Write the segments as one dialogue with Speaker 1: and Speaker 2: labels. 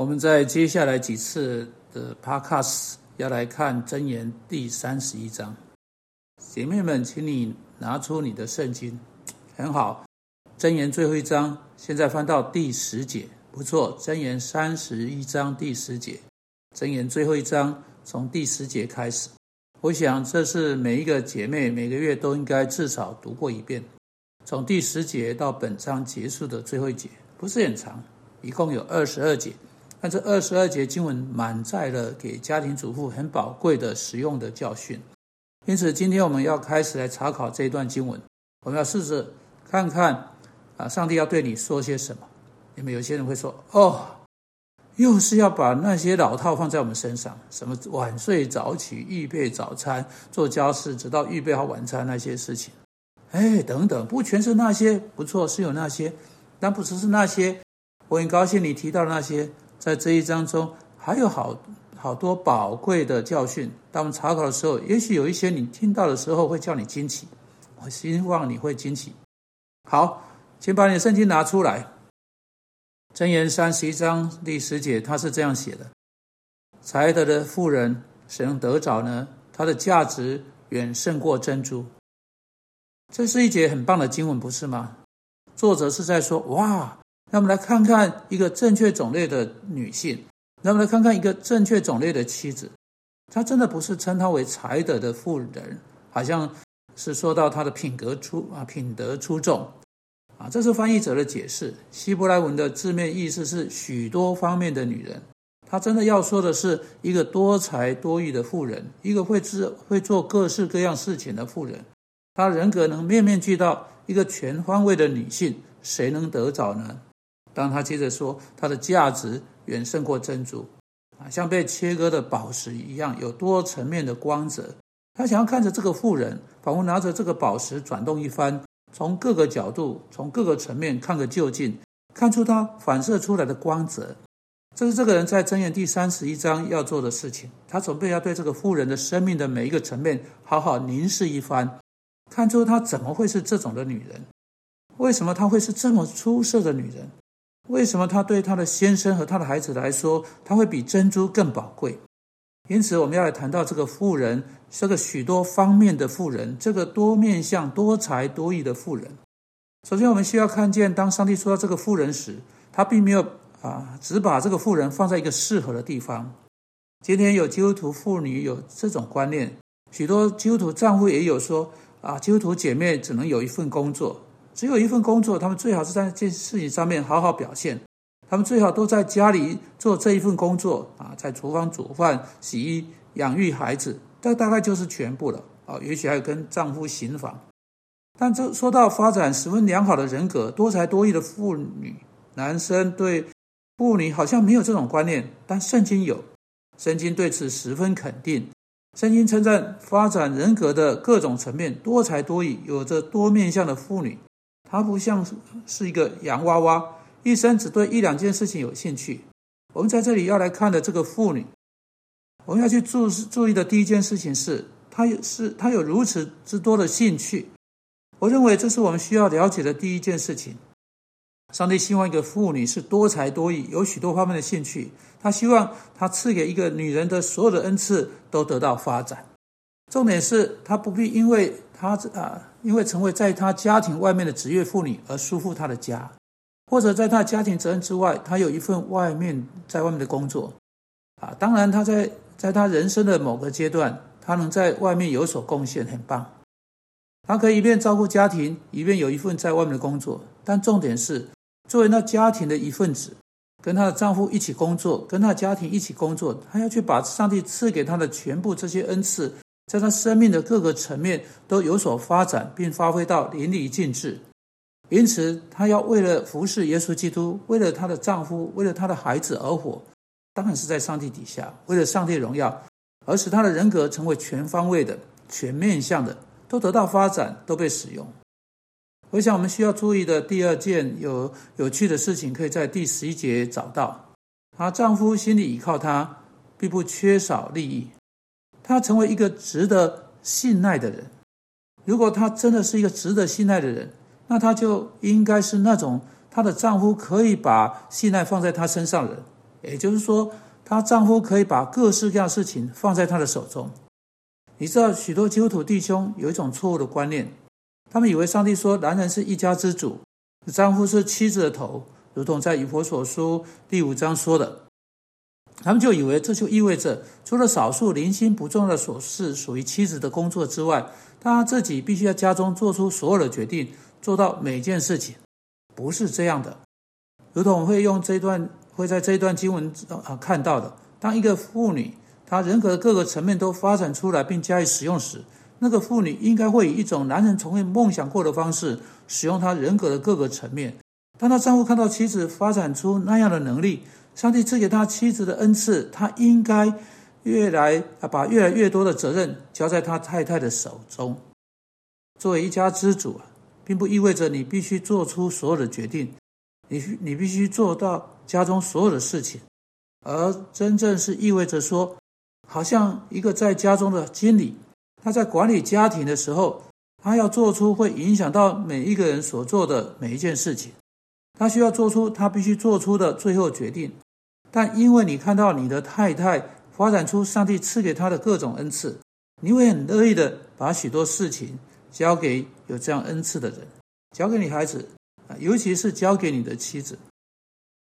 Speaker 1: 我们在接下来几次的 Podcast 要来看箴言第三十一章，姐妹们，请你拿出你的圣经，很好。箴言最后一章，现在翻到第十节，不错。箴言三十一章第十节，箴言最后一章从第十节开始。我想这是每一个姐妹每个月都应该至少读过一遍，从第十节到本章结束的最后一节，不是很长，一共有二十二节。但这二十二节经文满载了给家庭主妇很宝贵的实用的教训，因此今天我们要开始来查考这一段经文。我们要试试看看啊，上帝要对你说些什么。你们有些人会说：“哦，又是要把那些老套放在我们身上，什么晚睡早起、预备早餐、做家事，直到预备好晚餐那些事情。”哎，等等，不全是那些，不错，是有那些，但不只是那些。我很高兴你提到那些。在这一章中，还有好好多宝贵的教训。当我们查考的时候，也许有一些你听到的时候会叫你惊奇。我希望你会惊奇。好，请把你的圣经拿出来，《箴言》三十一章第十节，他是这样写的：“才德的富人，谁能得着呢？它的价值远胜过珍珠。”这是一节很棒的经文，不是吗？作者是在说：“哇。”那么来看看一个正确种类的女性，那么来看看一个正确种类的妻子，她真的不是称她为才德的妇人，好像是说到她的品格出啊品德出众啊，这是翻译者的解释。希伯来文的字面意思是许多方面的女人，她真的要说的是一个多才多艺的妇人，一个会知会做各式各样事情的妇人，她人格能面面俱到，一个全方位的女性，谁能得着呢？当他接着说，他的价值远胜过珍珠，啊，像被切割的宝石一样，有多层面的光泽。他想要看着这个妇人，仿佛拿着这个宝石转动一番，从各个角度、从各个层面看个究竟，看出它反射出来的光泽。这是这个人在箴言第三十一章要做的事情。他准备要对这个妇人的生命的每一个层面好好凝视一番，看出她怎么会是这种的女人，为什么她会是这么出色的女人。为什么他对他的先生和他的孩子来说，他会比珍珠更宝贵？因此，我们要来谈到这个富人，这个许多方面的富人，这个多面相、多才多艺的富人。首先，我们需要看见，当上帝说到这个富人时，他并没有啊，只把这个富人放在一个适合的地方。今天有基督徒妇女有这种观念，许多基督徒丈夫也有说啊，基督徒姐妹只能有一份工作。只有一份工作，他们最好是在这件事情上面好好表现。他们最好都在家里做这一份工作啊，在厨房煮饭、洗衣、养育孩子，这大概就是全部了啊。也许还有跟丈夫行房。但这说到发展十分良好的人格、多才多艺的妇女，男生对妇女好像没有这种观念，但圣经有，圣经对此十分肯定。圣经称赞发展人格的各种层面、多才多艺、有着多面相的妇女。她不像是一个洋娃娃，一生只对一两件事情有兴趣。我们在这里要来看的这个妇女，我们要去注注意的第一件事情是，她有是她有如此之多的兴趣。我认为这是我们需要了解的第一件事情。上帝希望一个妇女是多才多艺，有许多方面的兴趣。他希望他赐给一个女人的所有的恩赐都得到发展。重点是她不必因为她啊。因为成为在他家庭外面的职业妇女而束缚他的家，或者在他家庭责任之外，他有一份外面在外面的工作，啊，当然他在在他人生的某个阶段，他能在外面有所贡献，很棒。他可以一边照顾家庭，一边有一份在外面的工作。但重点是，作为那家庭的一份子，跟她的丈夫一起工作，跟她家庭一起工作，她要去把上帝赐给她的全部这些恩赐。在她生命的各个层面都有所发展，并发挥到淋漓尽致。因此，她要为了服侍耶稣基督，为了她的丈夫，为了她的孩子而活，当然是在上帝底下，为了上帝荣耀，而使她的人格成为全方位的、全面向的，都得到发展，都被使用。我想，我们需要注意的第二件有有趣的事情，可以在第十一节找到。她丈夫心里依靠她，并不缺少利益。她成为一个值得信赖的人。如果她真的是一个值得信赖的人，那她就应该是那种她的丈夫可以把信赖放在她身上的人。也就是说，她丈夫可以把各式各样的事情放在她的手中。你知道，许多基督徒弟兄有一种错误的观念，他们以为上帝说男人是一家之主，丈夫是妻子的头，如同在以弗所书第五章说的。他们就以为这就意味着，除了少数零星不重要的琐事属于妻子的工作之外，他自己必须在家中做出所有的决定，做到每件事情。不是这样的。如同会用这段会在这一段经文啊看到的，当一个妇女她人格的各个层面都发展出来并加以使用时，那个妇女应该会以一种男人从未梦想过的方式使用她人格的各个层面。当她丈夫看到妻子发展出那样的能力，上帝赐给他妻子的恩赐，他应该越来啊，把越来越多的责任交在他太太的手中。作为一家之主啊，并不意味着你必须做出所有的决定，你你必须做到家中所有的事情，而真正是意味着说，好像一个在家中的经理，他在管理家庭的时候，他要做出会影响到每一个人所做的每一件事情，他需要做出他必须做出的最后决定。但因为你看到你的太太发展出上帝赐给她的各种恩赐，你会很乐意的把许多事情交给有这样恩赐的人，交给你孩子啊，尤其是交给你的妻子。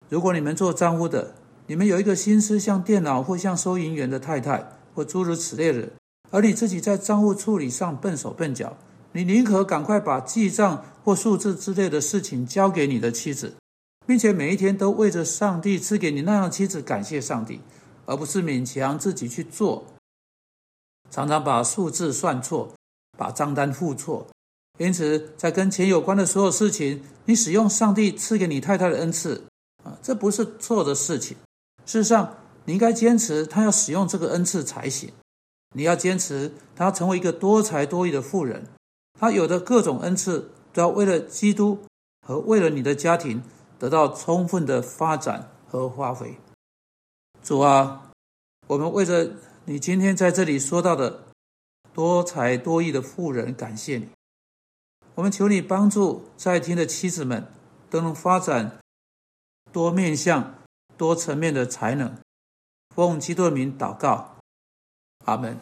Speaker 1: 如果你们做丈夫的，你们有一个心思像电脑或像收银员的太太或诸如此类的，而你自己在账户处理上笨手笨脚，你宁可赶快把记账或数字之类的事情交给你的妻子。并且每一天都为着上帝赐给你那样的妻子感谢上帝，而不是勉强自己去做。常常把数字算错，把账单付错。因此，在跟钱有关的所有事情，你使用上帝赐给你太太的恩赐啊，这不是错的事情。事实上，你应该坚持他要使用这个恩赐才行。你要坚持他要成为一个多才多艺的富人，他有的各种恩赐都要为了基督和为了你的家庭。得到充分的发展和发挥。主啊，我们为着你今天在这里说到的多才多艺的妇人，感谢你。我们求你帮助在听的妻子们都能发展多面向、多层面的才能。奉基督的名祷告，阿门。